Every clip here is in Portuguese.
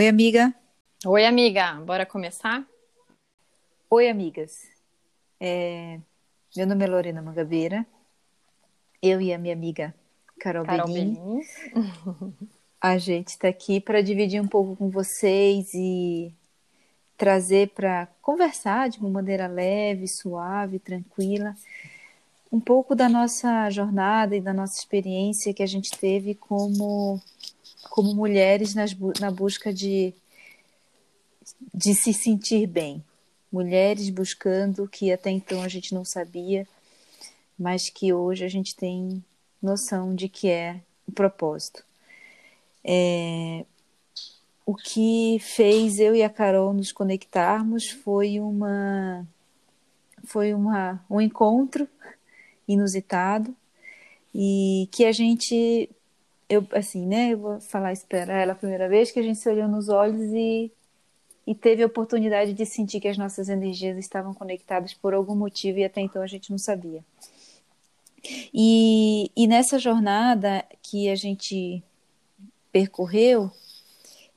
Oi, amiga. Oi, amiga. Bora começar? Oi, amigas. É... Meu nome é Lorena Mangabeira. Eu e a minha amiga Carol, Carol. Belin. A gente está aqui para dividir um pouco com vocês e trazer para conversar de uma maneira leve, suave, tranquila, um pouco da nossa jornada e da nossa experiência que a gente teve como, como mulheres nas, na busca de, de se sentir bem. Mulheres buscando que até então a gente não sabia, mas que hoje a gente tem noção de que é o propósito. É, o que fez eu e a Carol nos conectarmos foi uma foi uma, um encontro inusitado e que a gente eu assim né eu vou falar para ela a primeira vez que a gente se olhou nos olhos e e teve a oportunidade de sentir que as nossas energias estavam conectadas por algum motivo e até então a gente não sabia e, e nessa jornada que a gente percorreu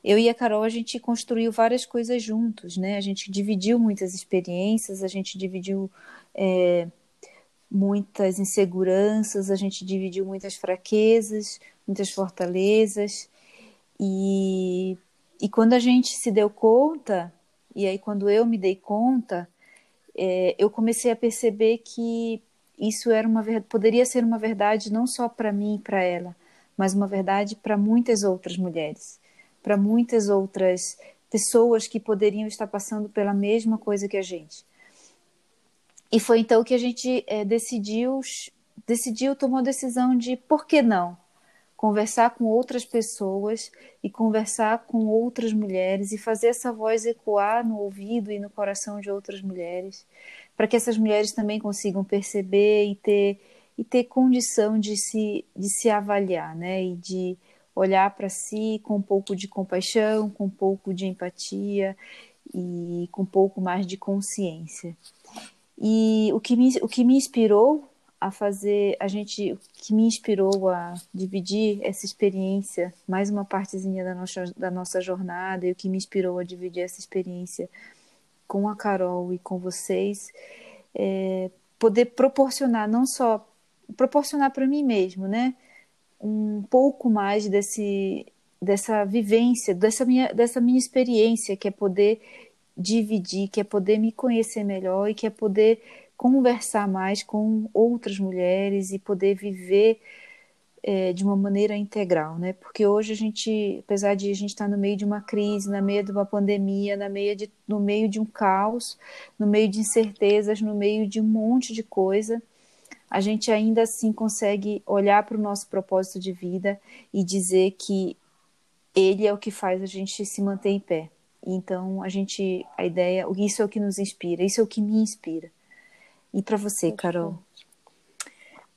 eu e a Carol, a gente construiu várias coisas juntos, né? A gente dividiu muitas experiências, a gente dividiu é, muitas inseguranças, a gente dividiu muitas fraquezas, muitas fortalezas. E, e quando a gente se deu conta, e aí quando eu me dei conta, é, eu comecei a perceber que isso era uma poderia ser uma verdade não só para mim e para ela, mas uma verdade para muitas outras mulheres para muitas outras pessoas que poderiam estar passando pela mesma coisa que a gente. E foi então que a gente é, decidiu, decidiu, tomou a decisão de por que não conversar com outras pessoas e conversar com outras mulheres e fazer essa voz ecoar no ouvido e no coração de outras mulheres, para que essas mulheres também consigam perceber e ter e ter condição de se de se avaliar, né? E de olhar para si com um pouco de compaixão, com um pouco de empatia e com um pouco mais de consciência. E o que me, o que me inspirou a fazer, a gente, o que me inspirou a dividir essa experiência, mais uma partezinha da nossa, da nossa jornada, e o que me inspirou a dividir essa experiência com a Carol e com vocês, é poder proporcionar, não só proporcionar para mim mesmo, né? um pouco mais desse dessa vivência, dessa minha dessa minha experiência, que é poder dividir, que é poder me conhecer melhor e que é poder conversar mais com outras mulheres e poder viver é, de uma maneira integral, né? Porque hoje a gente, apesar de a gente estar no meio de uma crise, no meio de uma pandemia, na meio de, no meio de um caos, no meio de incertezas, no meio de um monte de coisa, a gente ainda assim consegue olhar para o nosso propósito de vida e dizer que ele é o que faz a gente se manter em pé. Então, a gente, a ideia, isso é o que nos inspira, isso é o que me inspira. E para você, Carol?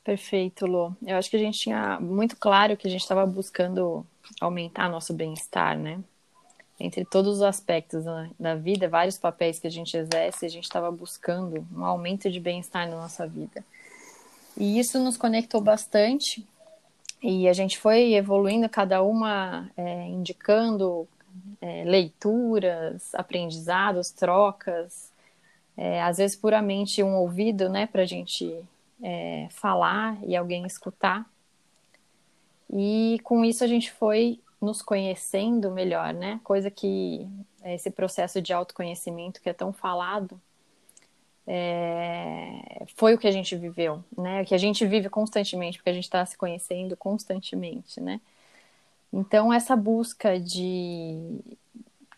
Perfeito, Lô. Eu acho que a gente tinha muito claro que a gente estava buscando aumentar nosso bem-estar, né? Entre todos os aspectos da vida, vários papéis que a gente exerce, a gente estava buscando um aumento de bem-estar na nossa vida. E isso nos conectou bastante e a gente foi evoluindo, cada uma é, indicando é, leituras, aprendizados, trocas, é, às vezes puramente um ouvido, né, para a gente é, falar e alguém escutar. E com isso a gente foi nos conhecendo melhor, né? Coisa que esse processo de autoconhecimento que é tão falado é, foi o que a gente viveu, né? O que a gente vive constantemente, porque a gente está se conhecendo constantemente, né? Então essa busca de,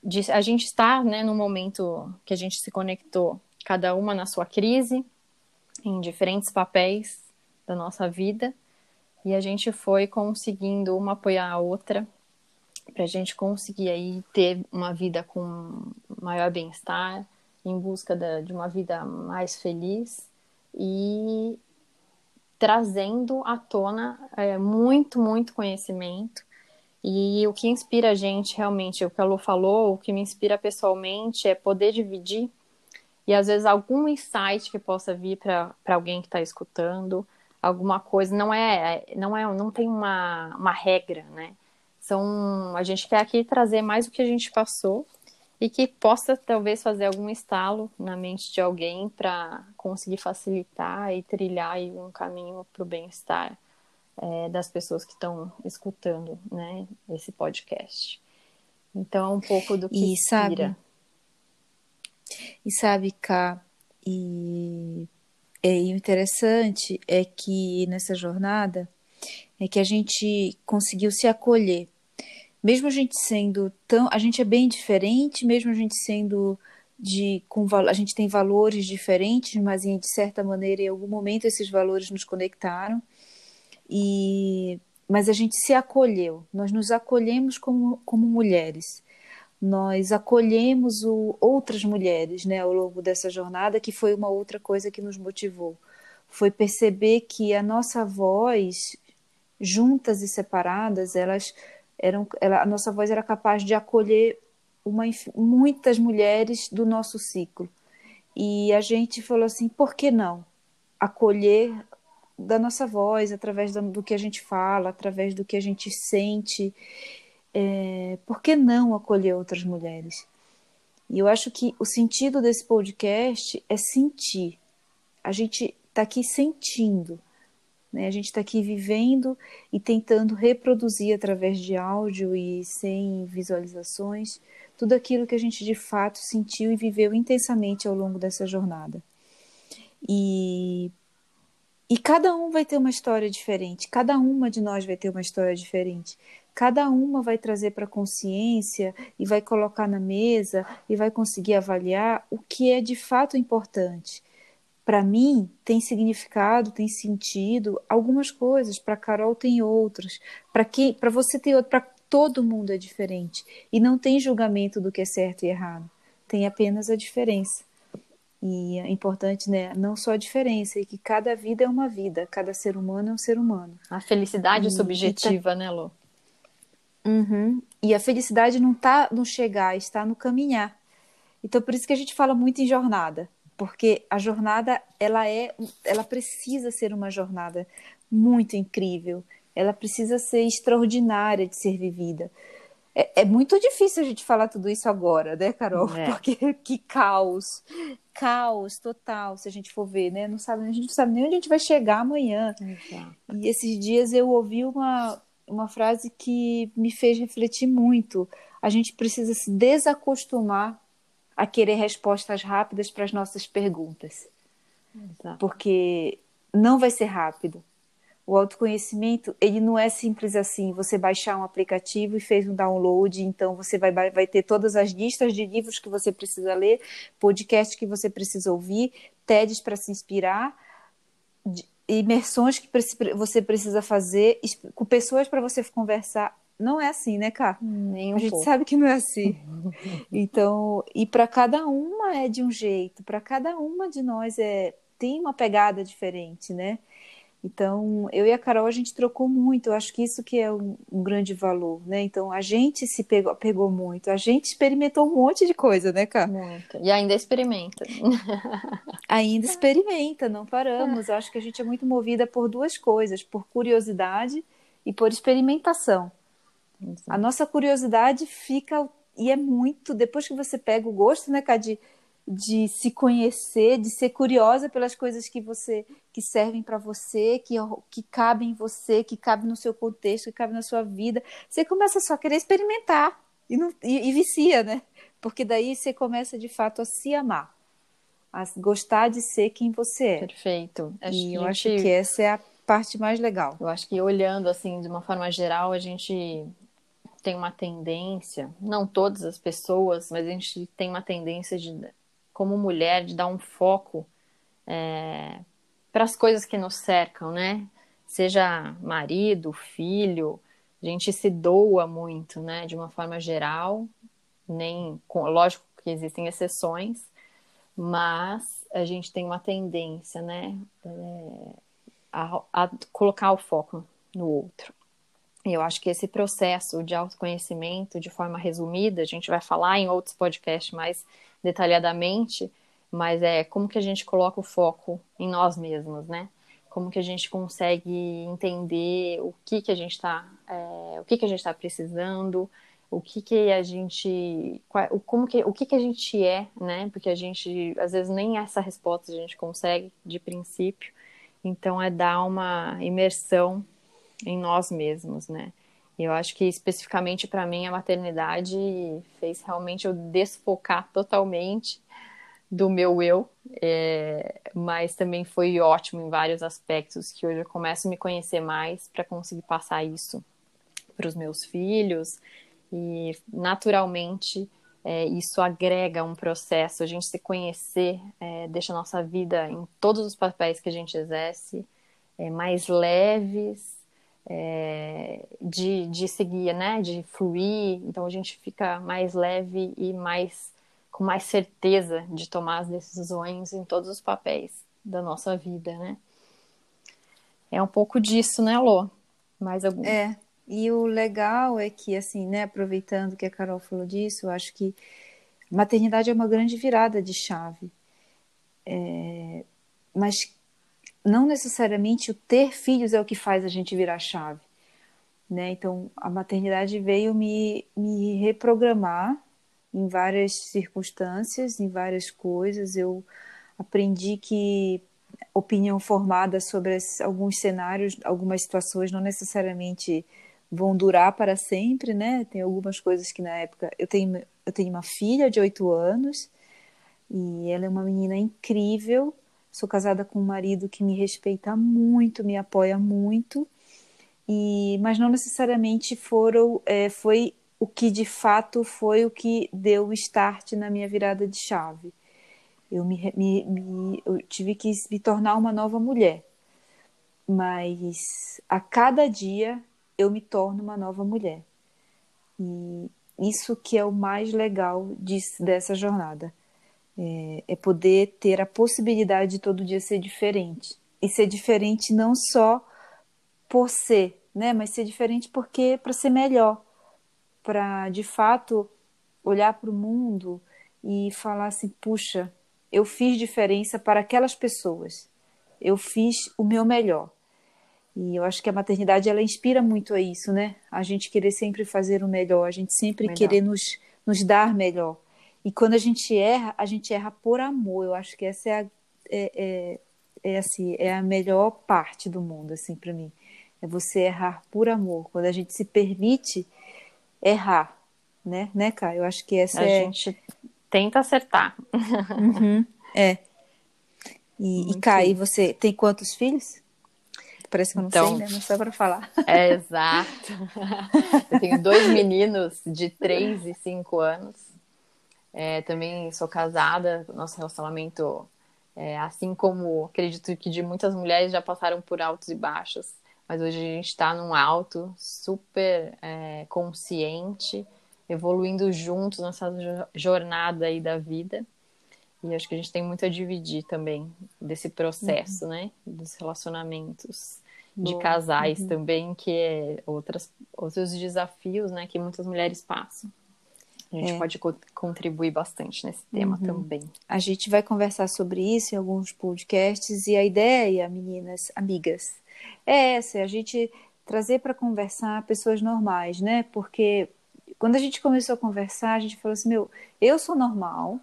de a gente estar, né, no momento que a gente se conectou, cada uma na sua crise, em diferentes papéis da nossa vida, e a gente foi conseguindo uma apoiar a outra para a gente conseguir aí ter uma vida com maior bem-estar, em busca da, de uma vida mais feliz e trazendo à tona é, muito, muito conhecimento. E o que inspira a gente realmente, o que a Lu falou, o que me inspira pessoalmente é poder dividir e às vezes algum insight que possa vir para alguém que está escutando, alguma coisa, não é, não é, não tem uma, uma regra, né? são, a gente quer aqui trazer mais o que a gente passou e que possa talvez fazer algum estalo na mente de alguém para conseguir facilitar e trilhar um caminho para o bem-estar é, das pessoas que estão escutando né, esse podcast. Então é um pouco do que e inspira. Sabe, e sabe, Cá, e, é, e o interessante é que nessa jornada é que a gente conseguiu se acolher mesmo a gente sendo tão, a gente é bem diferente, mesmo a gente sendo de com a gente tem valores diferentes, mas de certa maneira em algum momento esses valores nos conectaram e mas a gente se acolheu, nós nos acolhemos como, como mulheres, nós acolhemos o, outras mulheres, né, ao longo dessa jornada, que foi uma outra coisa que nos motivou, foi perceber que a nossa voz, juntas e separadas, elas eram, ela, a nossa voz era capaz de acolher uma, muitas mulheres do nosso ciclo. E a gente falou assim: por que não acolher da nossa voz, através do, que a gente fala, através do que a gente sente? É, por que não acolher outras mulheres? E eu acho que o sentido desse podcast é sentir. A gente está aqui sentindo. Né? A gente está aqui vivendo e tentando reproduzir através de áudio e sem visualizações tudo aquilo que a gente de fato sentiu e viveu intensamente ao longo dessa jornada. E, e cada um vai ter uma história diferente, cada uma de nós vai ter uma história diferente. Cada uma vai trazer para a consciência e vai colocar na mesa e vai conseguir avaliar o que é de fato importante para mim tem significado, tem sentido algumas coisas, para Carol tem outras, para quem, para você tem outro, para todo mundo é diferente e não tem julgamento do que é certo e errado, tem apenas a diferença. E é importante, né, não só a diferença, e que cada vida é uma vida, cada ser humano é um ser humano. A felicidade e, subjetiva, tá... né, Lu? Uhum. E a felicidade não está no chegar, está no caminhar. Então, por isso que a gente fala muito em jornada porque a jornada ela é ela precisa ser uma jornada muito incrível ela precisa ser extraordinária de ser vivida é, é muito difícil a gente falar tudo isso agora né Carol é. porque que caos caos total se a gente for ver né não sabe a gente não sabe nem onde a gente vai chegar amanhã Exato. e esses dias eu ouvi uma uma frase que me fez refletir muito a gente precisa se desacostumar a querer respostas rápidas para as nossas perguntas. Exato. Porque não vai ser rápido. O autoconhecimento, ele não é simples assim, você baixar um aplicativo e fez um download, então você vai, vai ter todas as listas de livros que você precisa ler, podcasts que você precisa ouvir, TEDs para se inspirar, imersões que você precisa fazer, com pessoas para você conversar não é assim, né, Cá? Nem um a gente pouco. sabe que não é assim. então, e para cada uma é de um jeito, para cada uma de nós é tem uma pegada diferente, né? Então, eu e a Carol a gente trocou muito. Eu acho que isso que é um, um grande valor, né? Então, a gente se pegou, pegou muito. A gente experimentou um monte de coisa, né, Cá? Muito. E ainda experimenta. ainda experimenta, não paramos. Eu acho que a gente é muito movida por duas coisas, por curiosidade e por experimentação. A nossa curiosidade fica e é muito depois que você pega o gosto, né, Cá, de, de se conhecer, de ser curiosa pelas coisas que você que servem para você, que que cabem em você, que cabem no seu contexto, que cabem na sua vida, você começa só a querer experimentar e, não, e, e vicia, né? Porque daí você começa de fato a se amar, a gostar de ser quem você é. Perfeito. Acho e eu acho que essa é a parte mais legal. Eu acho que olhando assim de uma forma geral, a gente tem uma tendência, não todas as pessoas, mas a gente tem uma tendência de, como mulher, de dar um foco é, para as coisas que nos cercam, né? Seja marido, filho, a gente se doa muito, né? De uma forma geral, nem, lógico que existem exceções, mas a gente tem uma tendência, né? É, a, a colocar o foco no outro. E eu acho que esse processo de autoconhecimento, de forma resumida, a gente vai falar em outros podcasts mais detalhadamente, mas é como que a gente coloca o foco em nós mesmos, né? como que a gente consegue entender o que que a gente está, é, o que que a gente está precisando, o que que a gente, qual, como que, o que que a gente é, né? Porque a gente, às vezes, nem essa resposta a gente consegue de princípio. Então, é dar uma imersão em nós mesmos, né? Eu acho que especificamente para mim a maternidade fez realmente eu desfocar totalmente do meu eu, é, mas também foi ótimo em vários aspectos que hoje eu começo a me conhecer mais para conseguir passar isso para os meus filhos. E naturalmente é, isso agrega um processo, a gente se conhecer, é, deixa a nossa vida em todos os papéis que a gente exerce é, mais leves, é, de, de seguir, né, de fluir, então a gente fica mais leve e mais com mais certeza de tomar as decisões em todos os papéis da nossa vida, né? É um pouco disso, né, Lô? Mais algum? É, e o legal é que, assim, né, aproveitando que a Carol falou disso, eu acho que maternidade é uma grande virada de chave. É, mas não necessariamente o ter filhos é o que faz a gente virar chave. Né? Então, a maternidade veio me, me reprogramar em várias circunstâncias, em várias coisas. Eu aprendi que opinião formada sobre alguns cenários, algumas situações não necessariamente vão durar para sempre, né? Tem algumas coisas que na época eu tenho eu tenho uma filha de oito anos e ela é uma menina incrível. Sou casada com um marido que me respeita muito, me apoia muito, e mas não necessariamente foram é, foi o que de fato foi o que deu o start na minha virada de chave. Eu me, me, me eu tive que me tornar uma nova mulher, mas a cada dia eu me torno uma nova mulher. E isso que é o mais legal disso, dessa jornada. É, é, poder ter a possibilidade de todo dia ser diferente. E ser diferente não só por ser, né? Mas ser diferente porque para ser melhor. Para, de fato, olhar para o mundo e falar assim, puxa, eu fiz diferença para aquelas pessoas. Eu fiz o meu melhor. E eu acho que a maternidade ela inspira muito a isso, né? A gente querer sempre fazer o melhor, a gente sempre melhor. querer nos, nos dar melhor. E quando a gente erra, a gente erra por amor. Eu acho que essa é a, é, é, é assim, é a melhor parte do mundo, assim, para mim. É você errar por amor. Quando a gente se permite errar, né, né, Caio? Eu acho que essa a é... A gente tenta acertar. Uhum, é. E, e Caio, você tem quantos filhos? Parece que eu não então, sei, né? Não só para falar. É exato. Eu tenho dois meninos de 3 e 5 anos. É, também sou casada, nosso relacionamento, é, assim como acredito que de muitas mulheres já passaram por altos e baixos, mas hoje a gente está num alto, super é, consciente, evoluindo juntos nessa jornada aí da vida. E acho que a gente tem muito a dividir também desse processo, uhum. né? Dos relacionamentos de Boa. casais uhum. também, que é outras, outros desafios, né? Que muitas mulheres passam. A gente é. pode co contribuir bastante nesse tema uhum. também. A gente vai conversar sobre isso em alguns podcasts e a ideia, meninas, amigas, é essa, é a gente trazer para conversar pessoas normais, né? Porque quando a gente começou a conversar, a gente falou assim, meu, eu sou normal,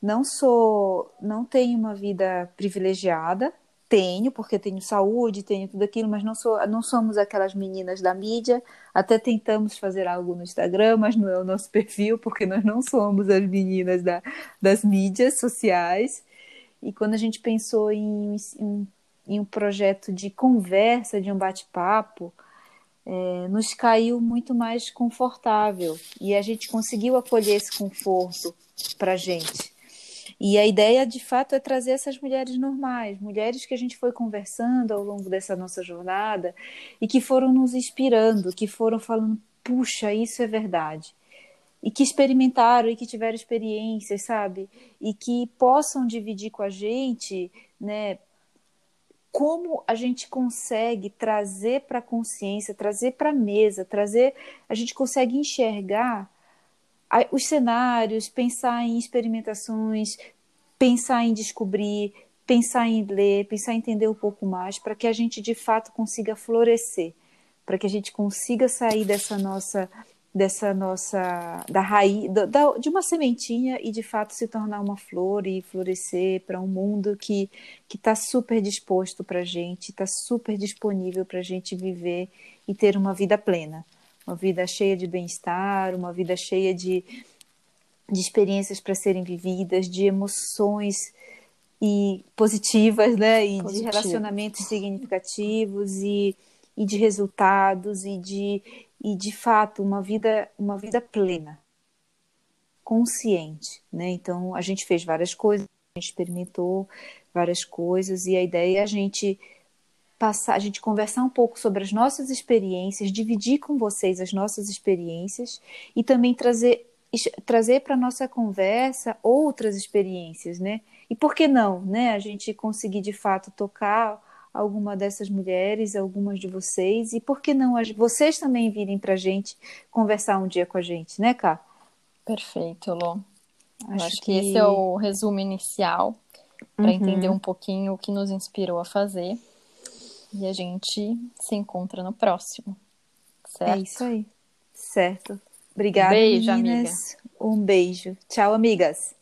não sou, não tenho uma vida privilegiada, tenho, porque tenho saúde, tenho tudo aquilo, mas não, sou, não somos aquelas meninas da mídia. Até tentamos fazer algo no Instagram, mas não é o nosso perfil, porque nós não somos as meninas da, das mídias sociais. E quando a gente pensou em, em, em um projeto de conversa, de um bate-papo, é, nos caiu muito mais confortável e a gente conseguiu acolher esse conforto para a gente. E a ideia, de fato, é trazer essas mulheres normais, mulheres que a gente foi conversando ao longo dessa nossa jornada e que foram nos inspirando, que foram falando, puxa, isso é verdade. E que experimentaram e que tiveram experiências, sabe? E que possam dividir com a gente, né? Como a gente consegue trazer para a consciência, trazer para a mesa, trazer, a gente consegue enxergar os cenários, pensar em experimentações, pensar em descobrir, pensar em ler, pensar em entender um pouco mais, para que a gente de fato consiga florescer, para que a gente consiga sair dessa nossa dessa nossa da raiz da, de uma sementinha e de fato se tornar uma flor e florescer para um mundo que que está super disposto para a gente, está super disponível para a gente viver e ter uma vida plena, uma vida cheia de bem-estar, uma vida cheia de, de experiências para serem vividas, de emoções e positivas, né, e Positivo. de relacionamentos significativos e, e de resultados e de e de fato uma vida uma vida plena consciente né então a gente fez várias coisas a gente experimentou várias coisas e a ideia é a gente passar a gente conversar um pouco sobre as nossas experiências dividir com vocês as nossas experiências e também trazer trazer para nossa conversa outras experiências né e por que não né a gente conseguir de fato tocar alguma dessas mulheres, algumas de vocês, e por que não vocês também virem para a gente conversar um dia com a gente, né, Cá? Perfeito, Lô. Acho, acho que... que... esse é o resumo inicial para uhum. entender um pouquinho o que nos inspirou a fazer. E a gente se encontra no próximo. É certo? É isso aí. Certo. Obrigada, beijo, meninas. Amiga. Um beijo. Tchau, amigas.